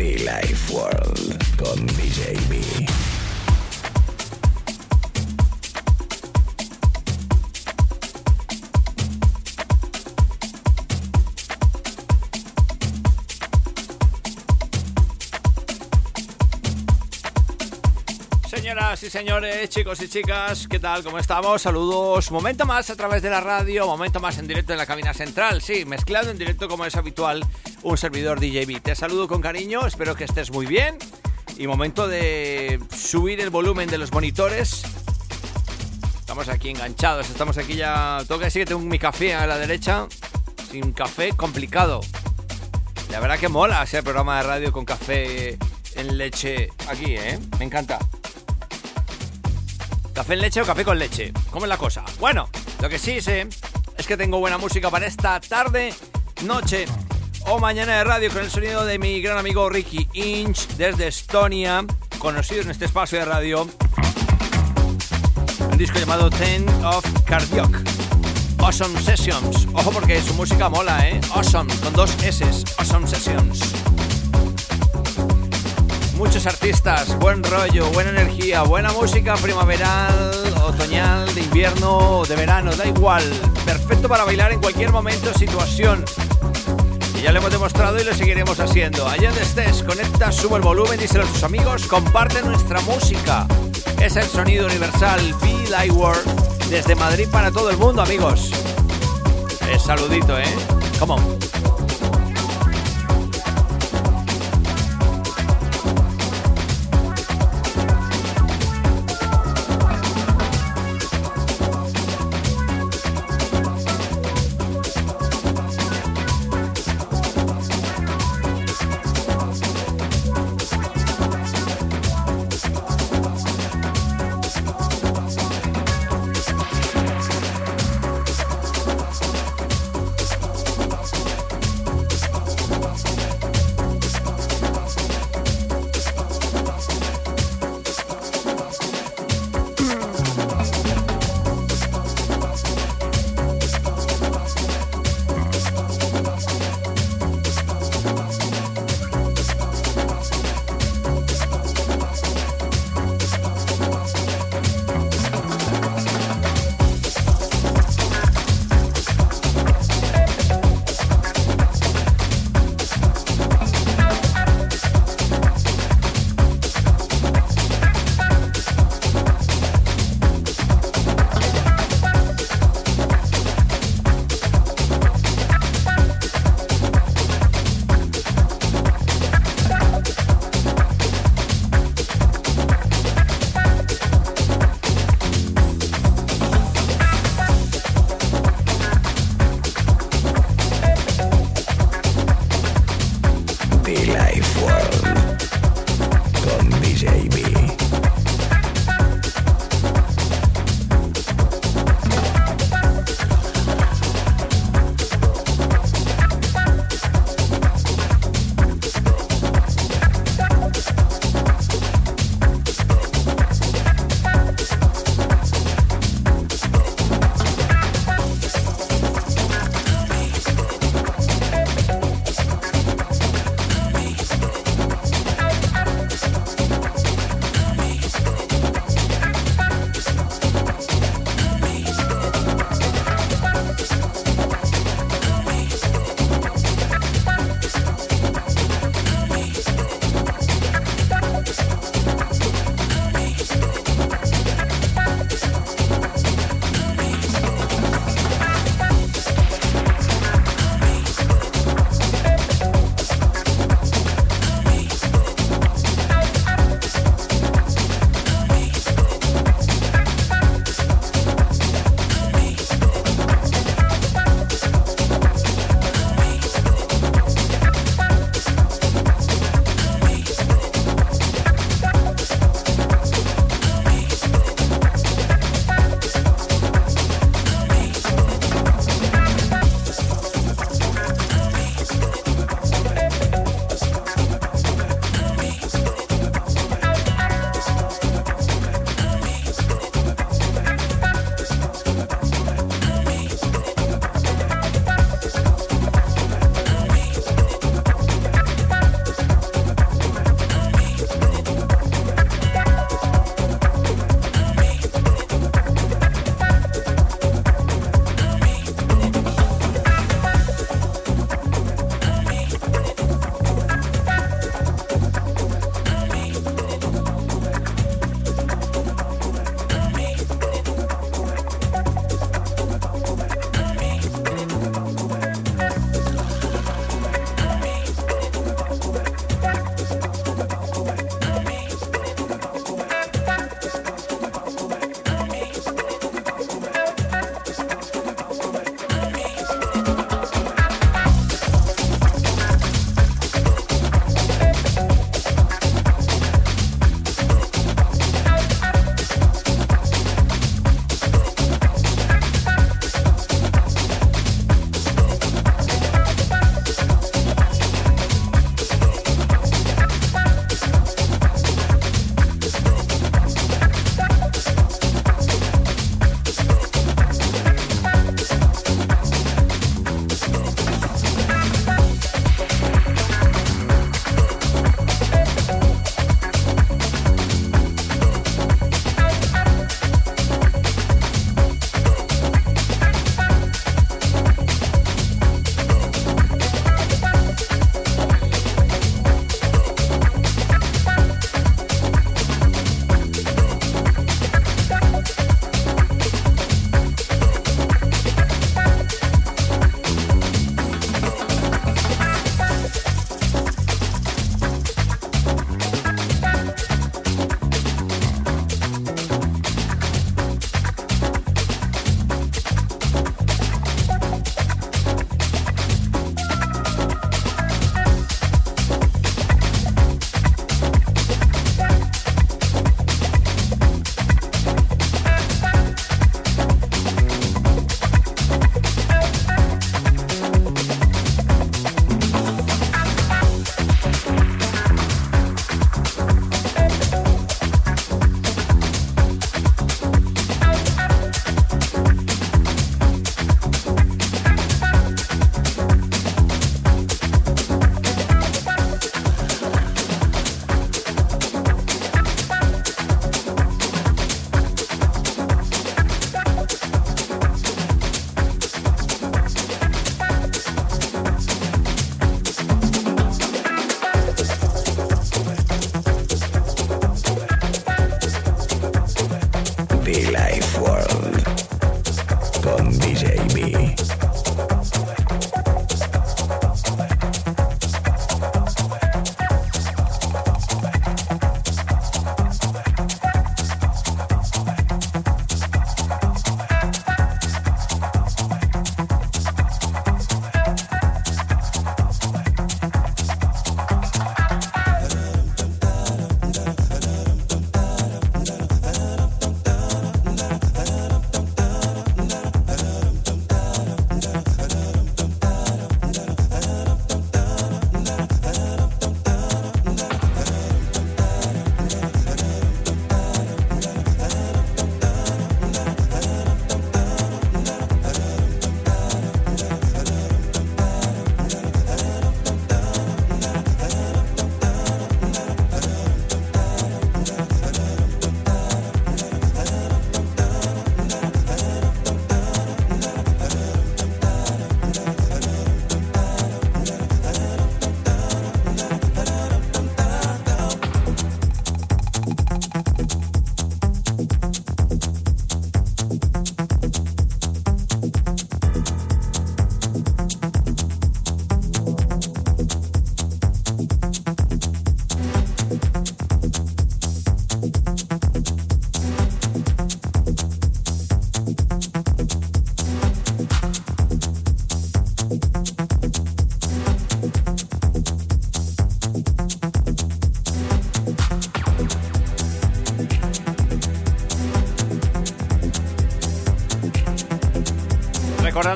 Be Life World con DJ B. Señoras y señores, chicos y chicas, ¿qué tal? ¿Cómo estamos? Saludos. Momento más a través de la radio, momento más en directo en la cabina central. Sí, mezclado en directo como es habitual un servidor DJB. Te saludo con cariño, espero que estés muy bien. Y momento de subir el volumen de los monitores. Estamos aquí enganchados, estamos aquí ya... Tengo que decir que tengo mi café a la derecha. Sin café, complicado. La verdad que mola ese programa de radio con café en leche aquí, ¿eh? Me encanta. ¿Café en leche o café con leche? ¿Cómo es la cosa? Bueno, lo que sí sé es que tengo buena música para esta tarde, noche o mañana de radio con el sonido de mi gran amigo Ricky Inch desde Estonia, conocido en este espacio de radio. Un disco llamado Ten of Cardiac. Awesome Sessions. Ojo porque su música mola, ¿eh? Awesome, con dos S. Awesome Sessions muchos artistas, buen rollo, buena energía, buena música primaveral, otoñal, de invierno, de verano, da igual. Perfecto para bailar en cualquier momento, situación. Ya lo hemos demostrado y lo seguiremos haciendo. Allá donde estés, conecta, sube el volumen, díselo a tus amigos, comparte nuestra música. Es el sonido universal Be Light World desde Madrid para todo el mundo, amigos. El saludito, ¿eh? Come on.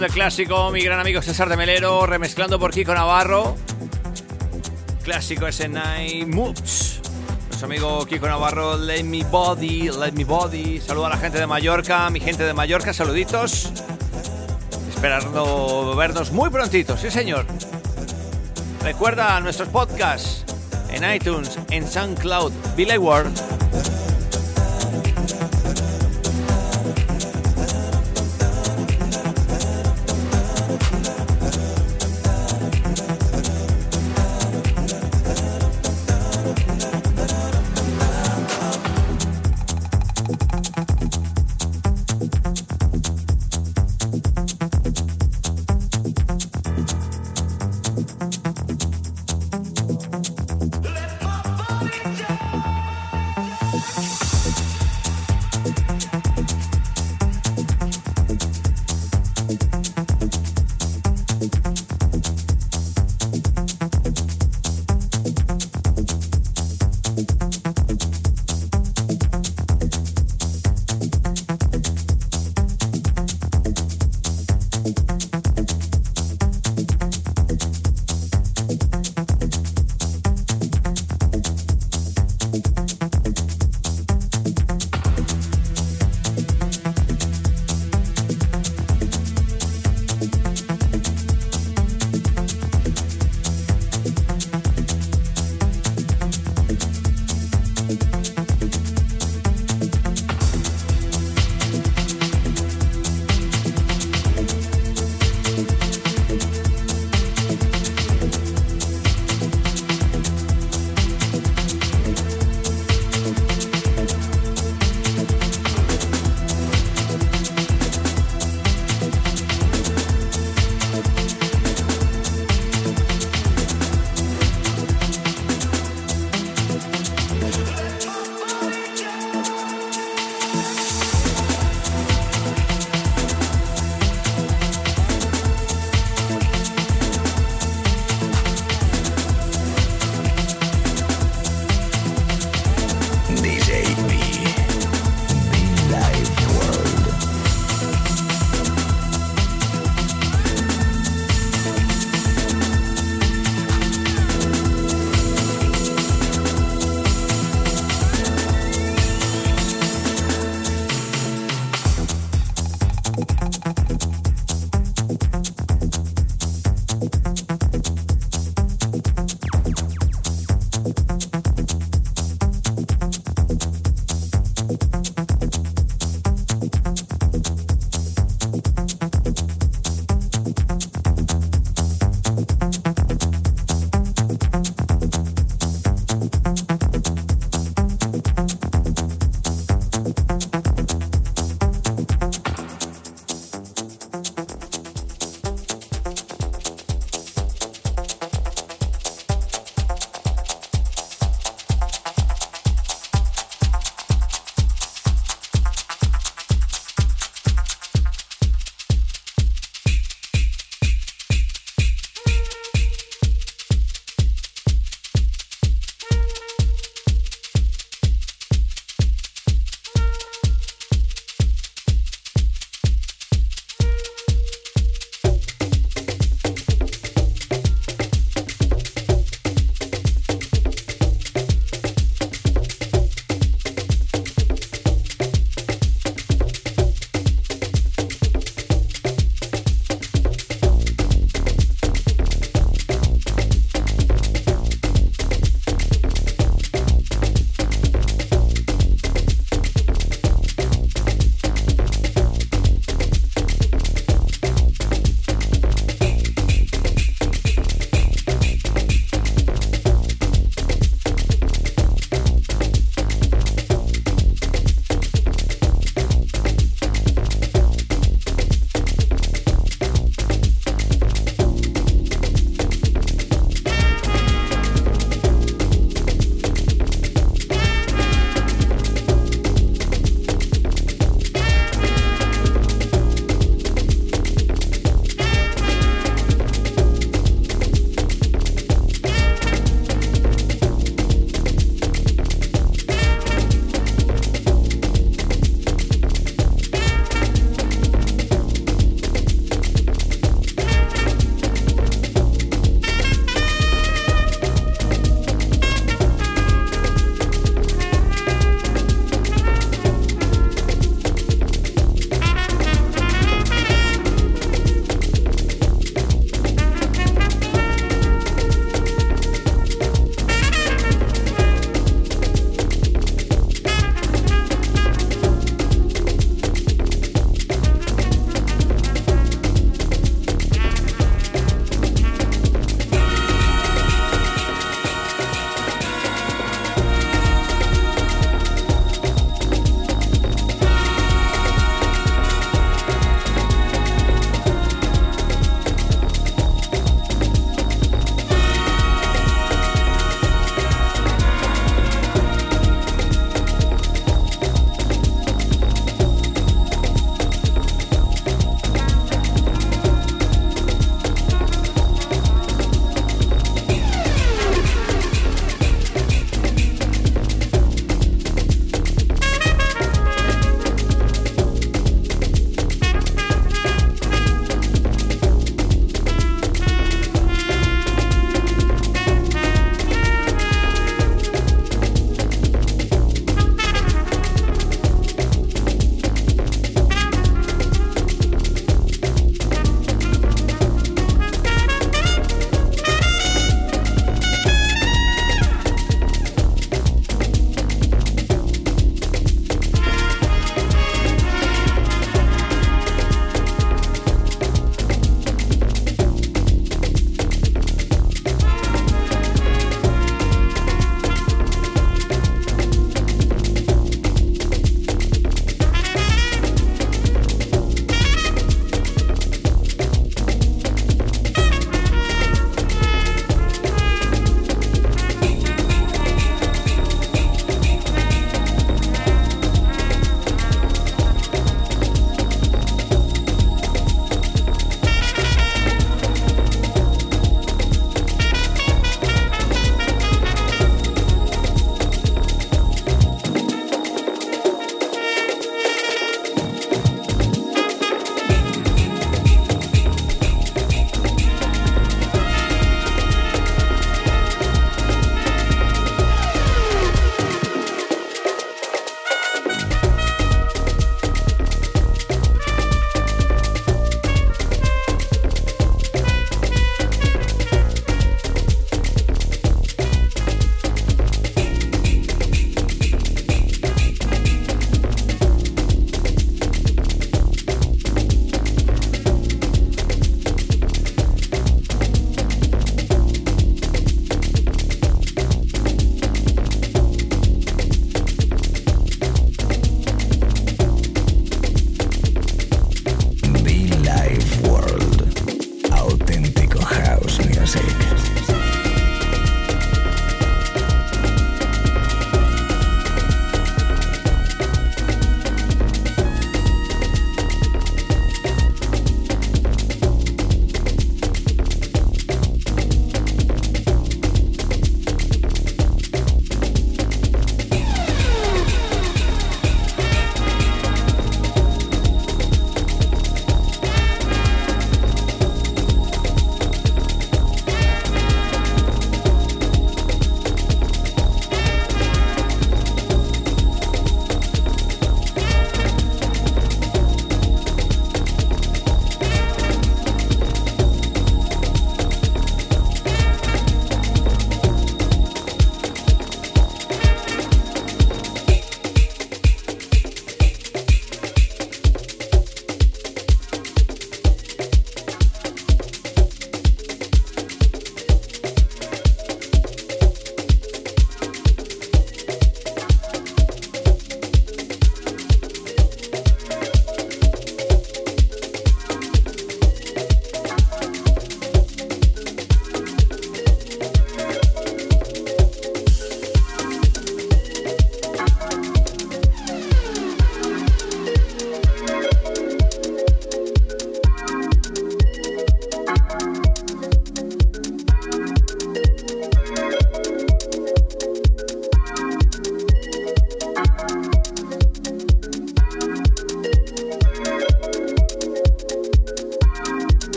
El clásico, mi gran amigo César de Melero, remezclando por Kiko Navarro. Clásico ese Night Moves. Nuestro amigo Kiko Navarro, Let Me Body, Let Me Body. Saludo a la gente de Mallorca, mi gente de Mallorca, saluditos. Esperando vernos muy prontito, sí señor. Recuerda nuestros podcasts en iTunes, en SoundCloud, Billy World.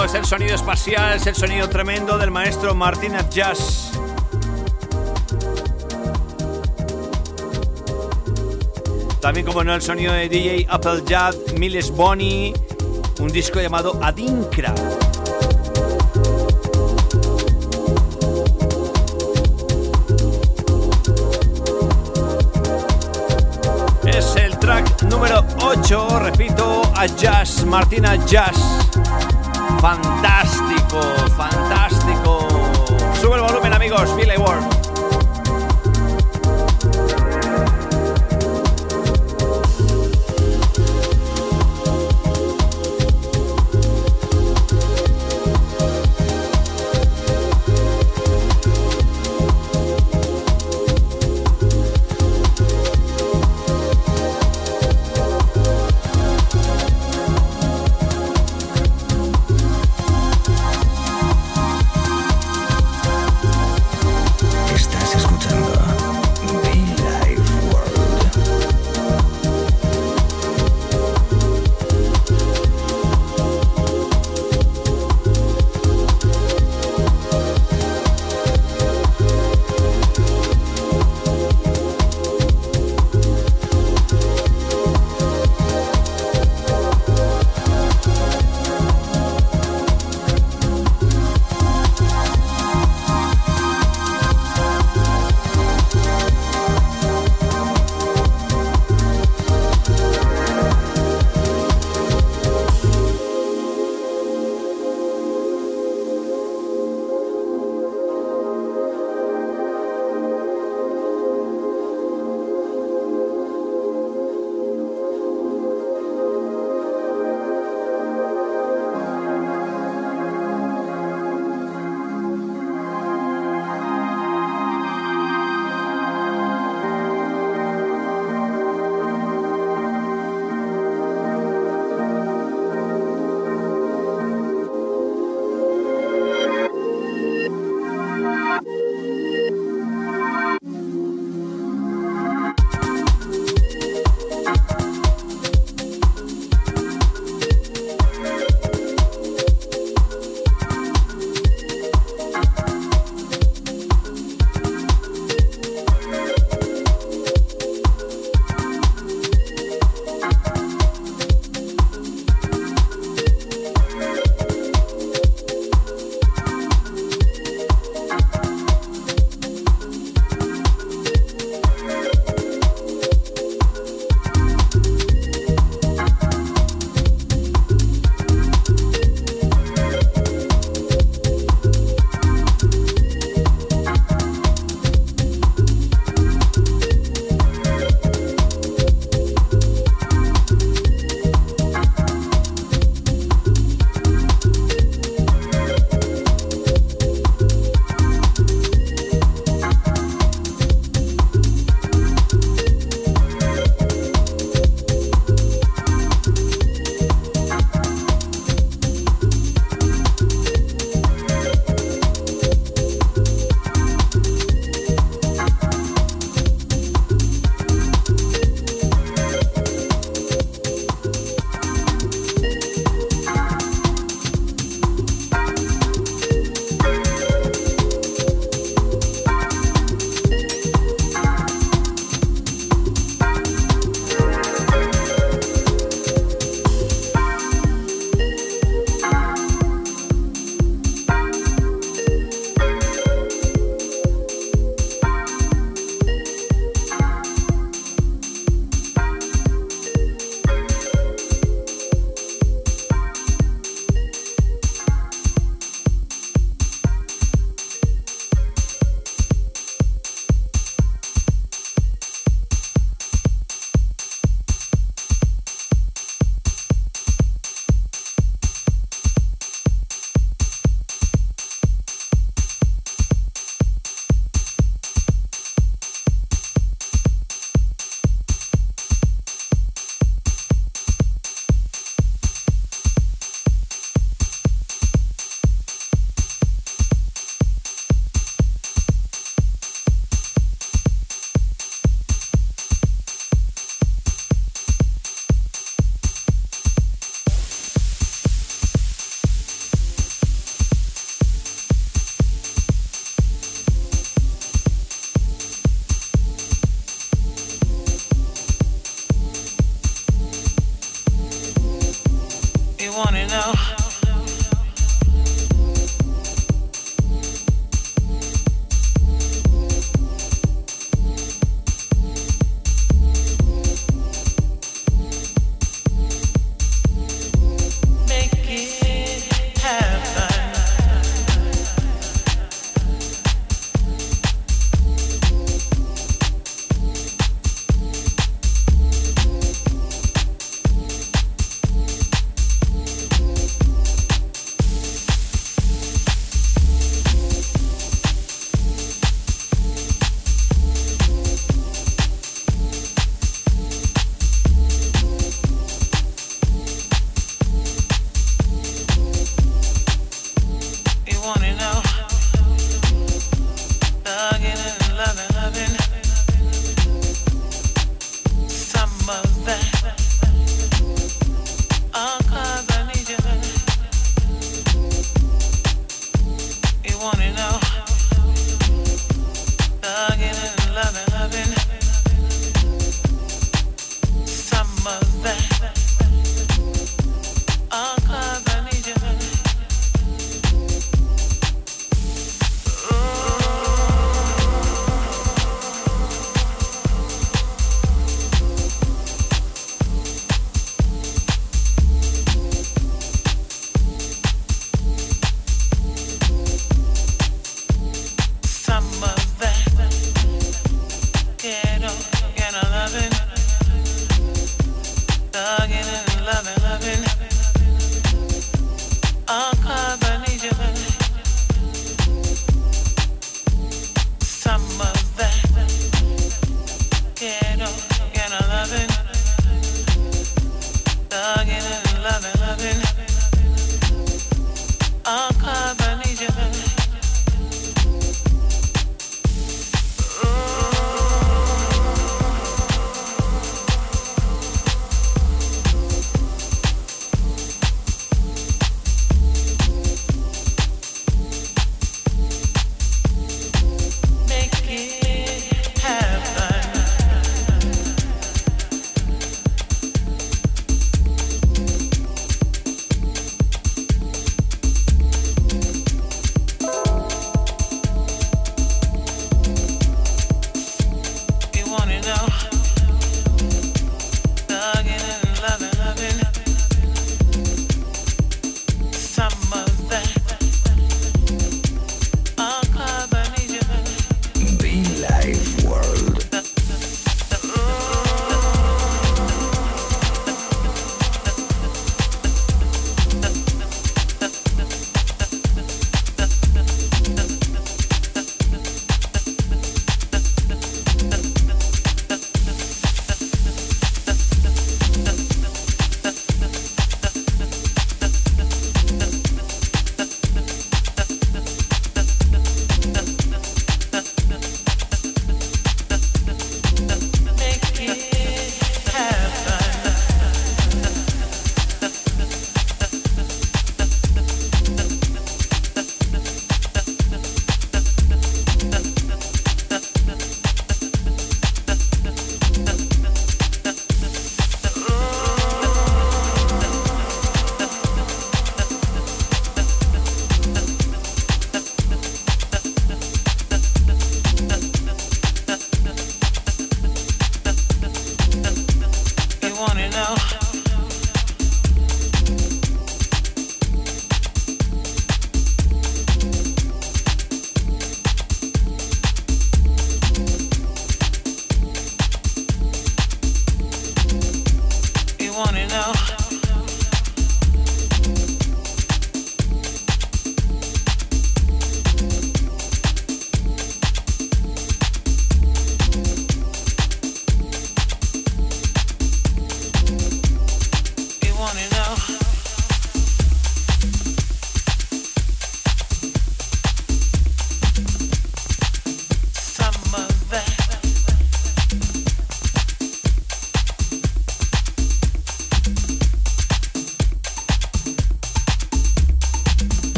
Es el sonido espacial, es el sonido tremendo del maestro Martínez Jazz. También como no el sonido de DJ Applejad, Miles Bonnie, un disco llamado Adinkra. Es el track número 8, repito, a Jazz, Martina Jazz. Fantástico, fantástico. Sube el volumen amigos, Billy Ward.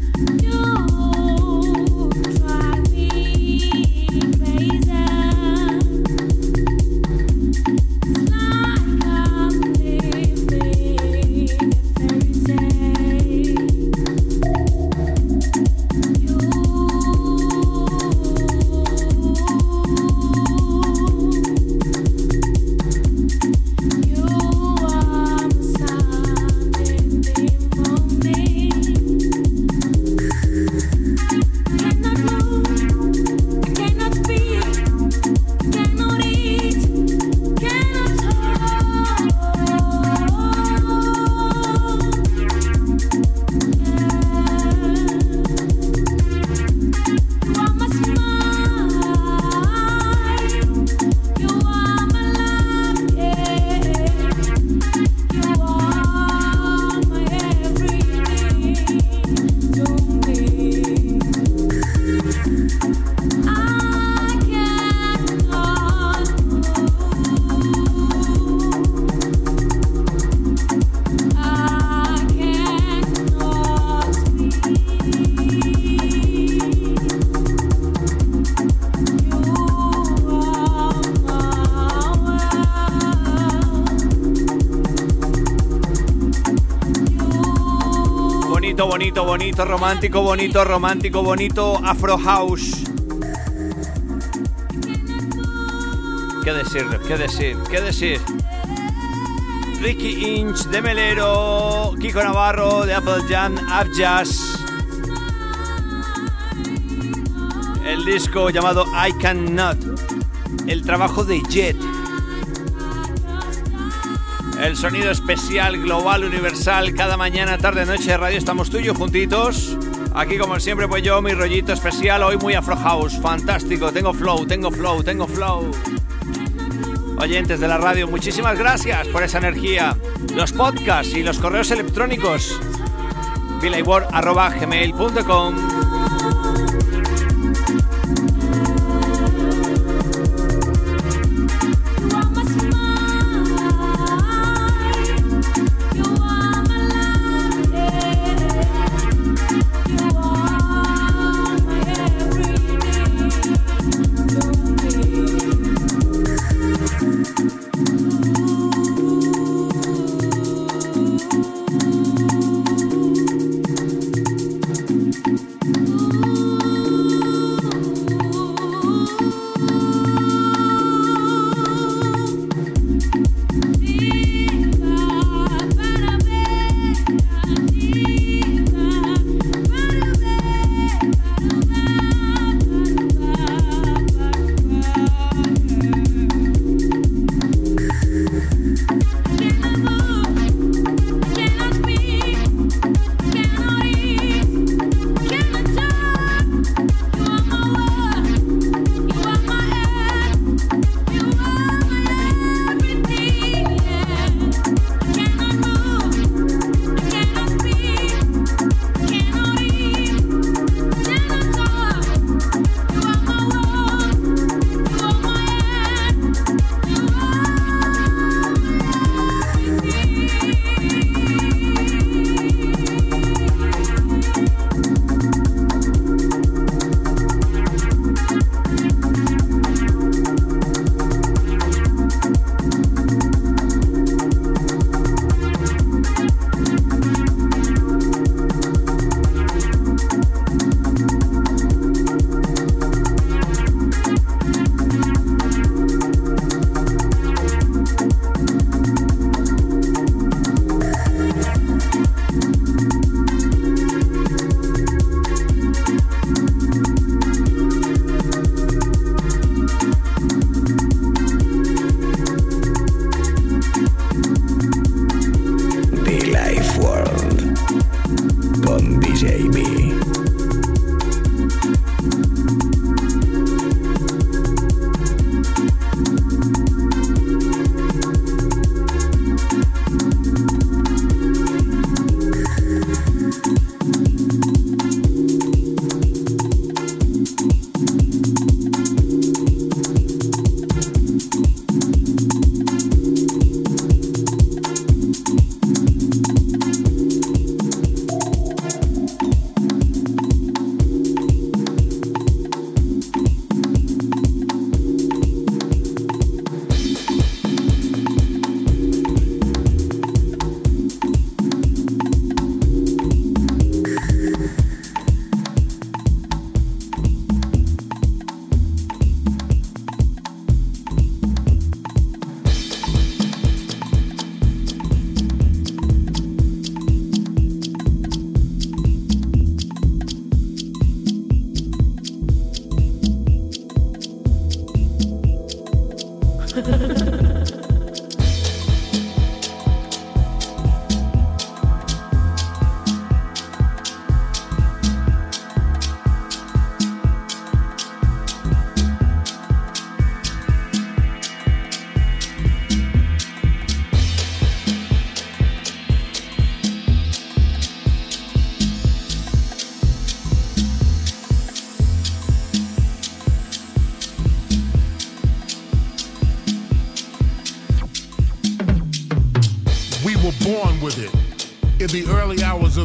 You romántico, bonito, romántico, bonito, Afro House. ¿Qué decir? ¿Qué decir? ¿Qué decir? Ricky Inch de Melero, Kiko Navarro de Apple Jam, Jazz. El disco llamado I Cannot. El trabajo de Jet. El sonido especial, global, universal, cada mañana, tarde, noche de radio estamos tuyos juntitos. Aquí como siempre pues yo, mi rollito especial, hoy muy Afro House, fantástico, tengo flow, tengo flow, tengo flow. Oyentes de la radio, muchísimas gracias por esa energía. Los podcasts y los correos electrónicos. gmail.com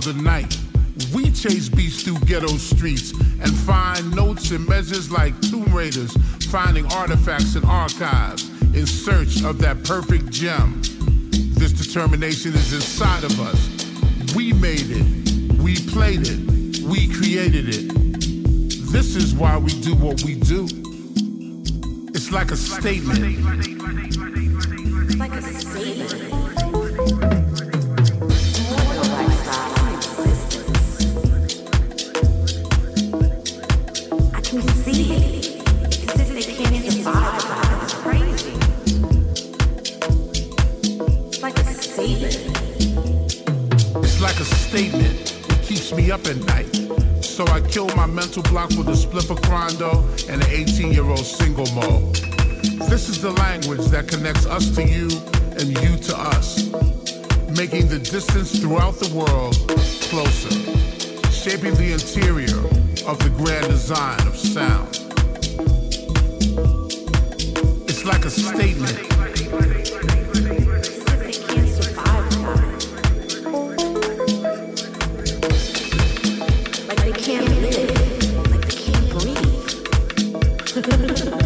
the night, we chase beats through ghetto streets and find notes and measures like tomb raiders finding artifacts and archives in search of that perfect gem. This determination is inside of us. We made it. We played it. We created it. This is why we do what we do. It's like a statement. Connects us to you and you to us, making the distance throughout the world closer, shaping the interior of the grand design of sound. It's like a statement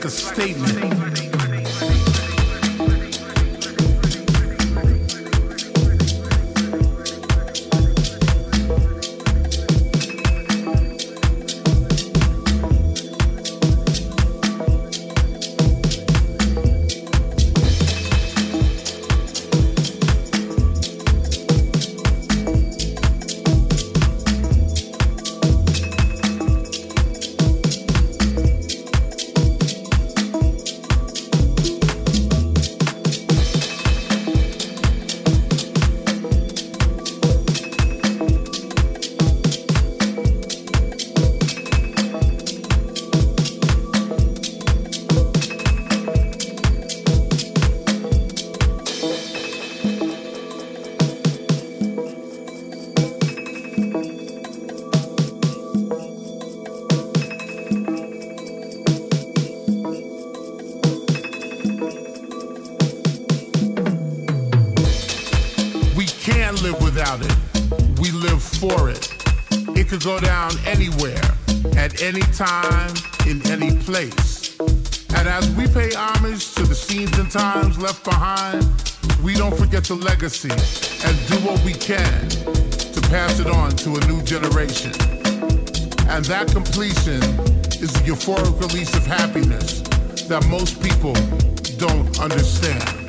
like a statement. Forget the legacy and do what we can to pass it on to a new generation. And that completion is the euphoric release of happiness that most people don't understand.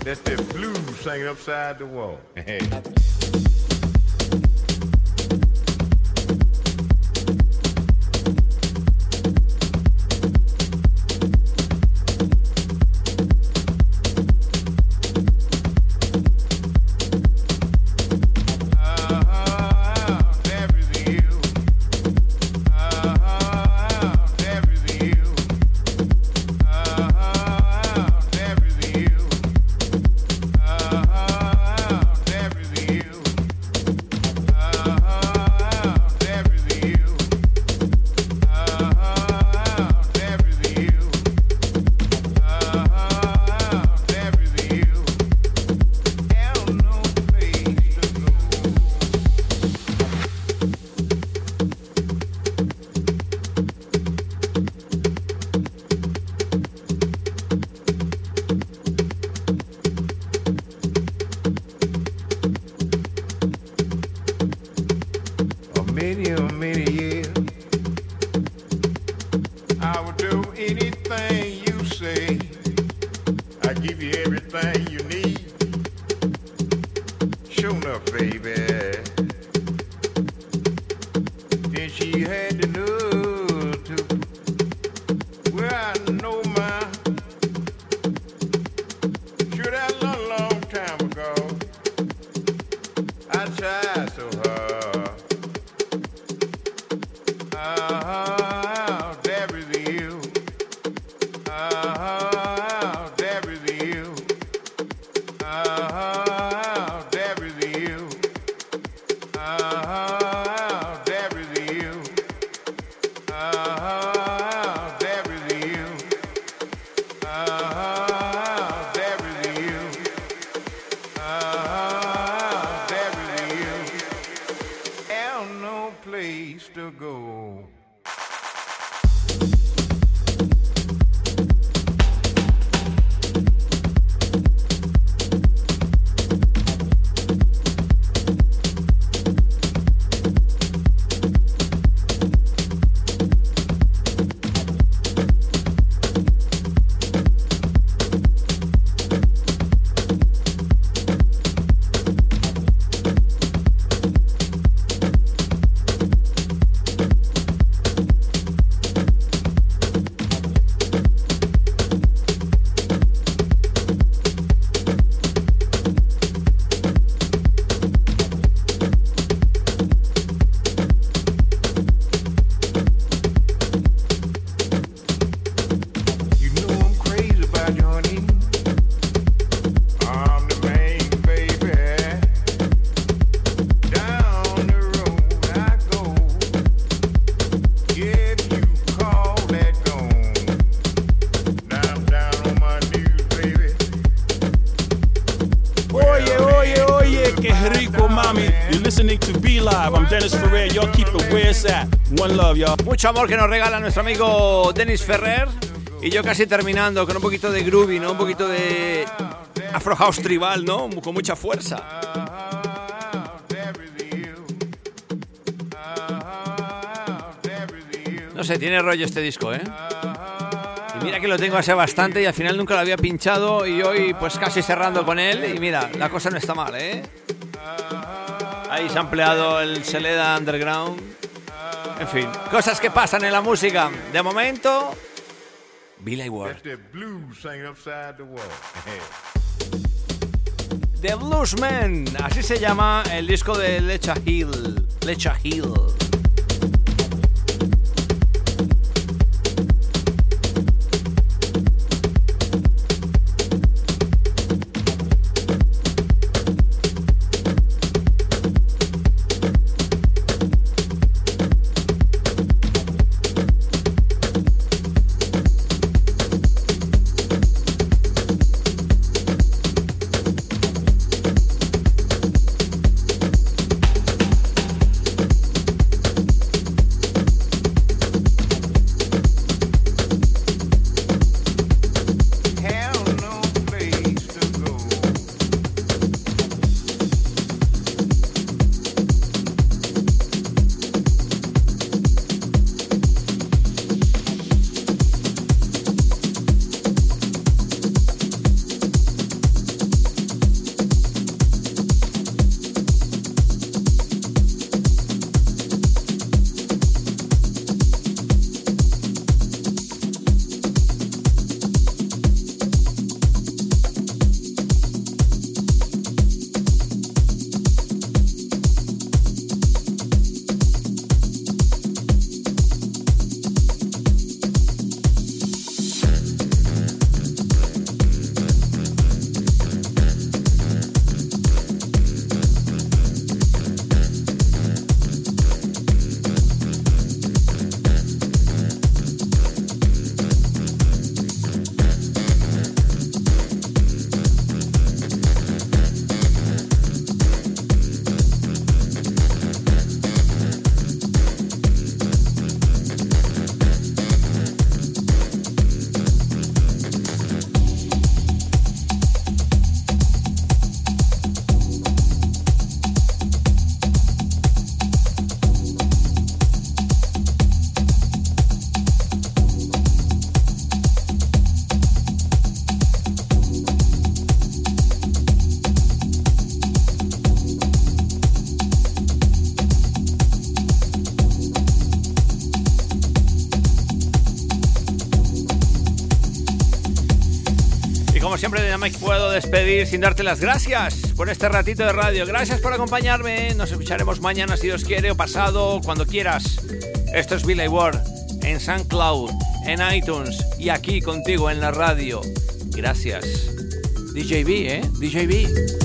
That's that blues hanging upside the wall. Mucho amor que nos regala nuestro amigo Dennis Ferrer. Y yo casi terminando con un poquito de groovy, ¿no? Un poquito de Afro House tribal, ¿no? Con mucha fuerza. No sé, tiene rollo este disco, ¿eh? Y mira que lo tengo hace bastante y al final nunca lo había pinchado y hoy pues casi cerrando con él y mira, la cosa no está mal, ¿eh? Ahí se ha empleado el Seleda Underground. En fin, cosas que pasan en la música. De momento, Billy Ward. The Bluesman, así se llama el disco de Lecha Hill. Lecha Hill. Despedir sin darte las gracias por este ratito de radio. Gracias por acompañarme. Nos escucharemos mañana si Dios quiere o pasado, cuando quieras. Esto es Billy Ward en SoundCloud, en iTunes y aquí contigo en la radio. Gracias. DJB, ¿eh? DJB.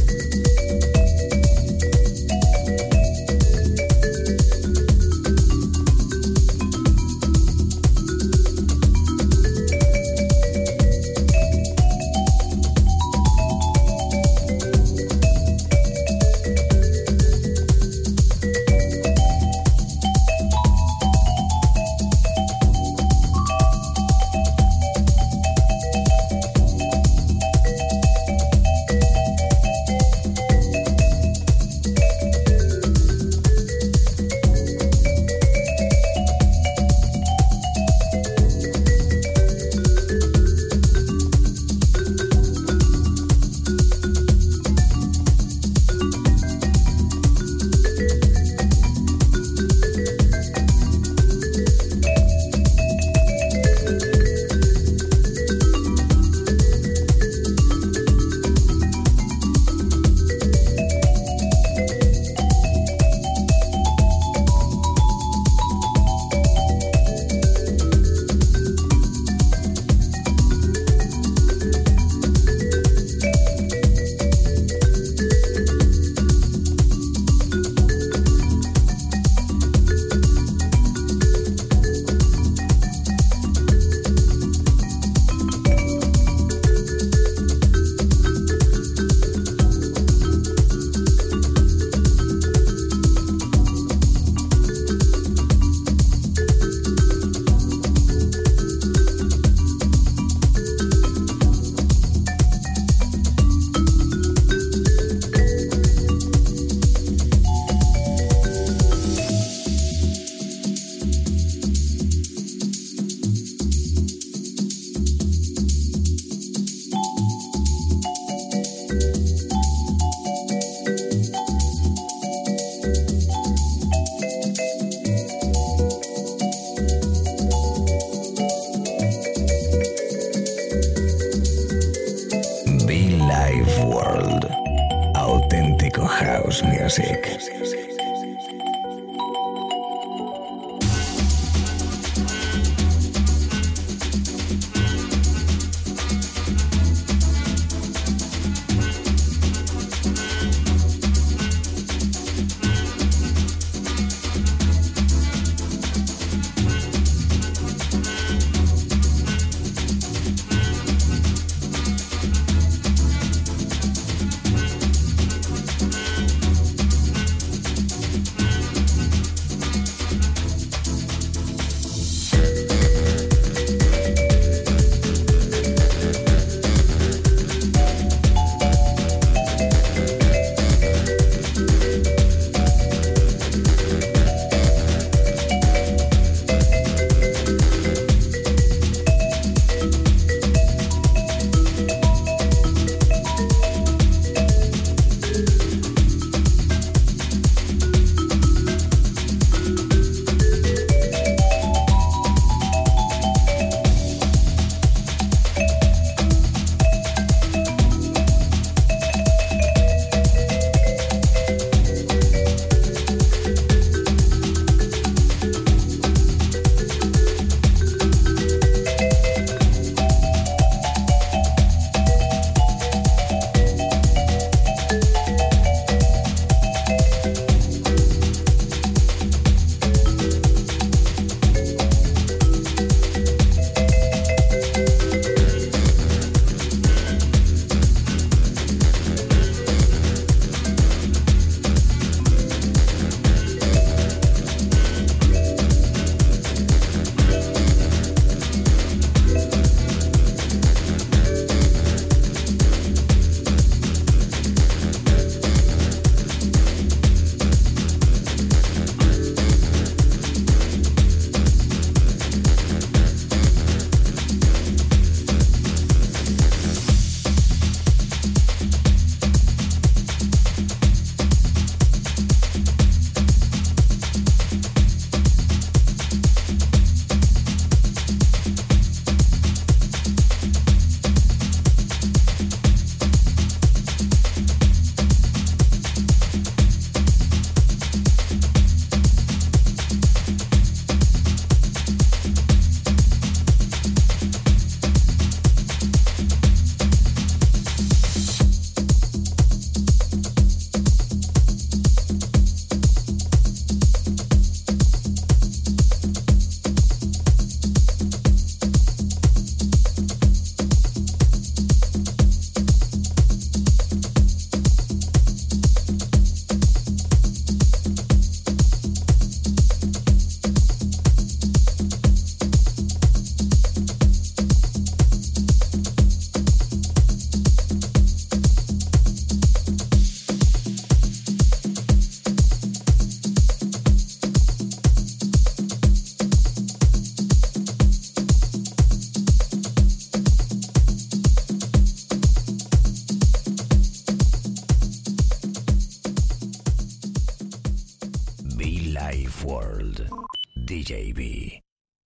auténtico house music.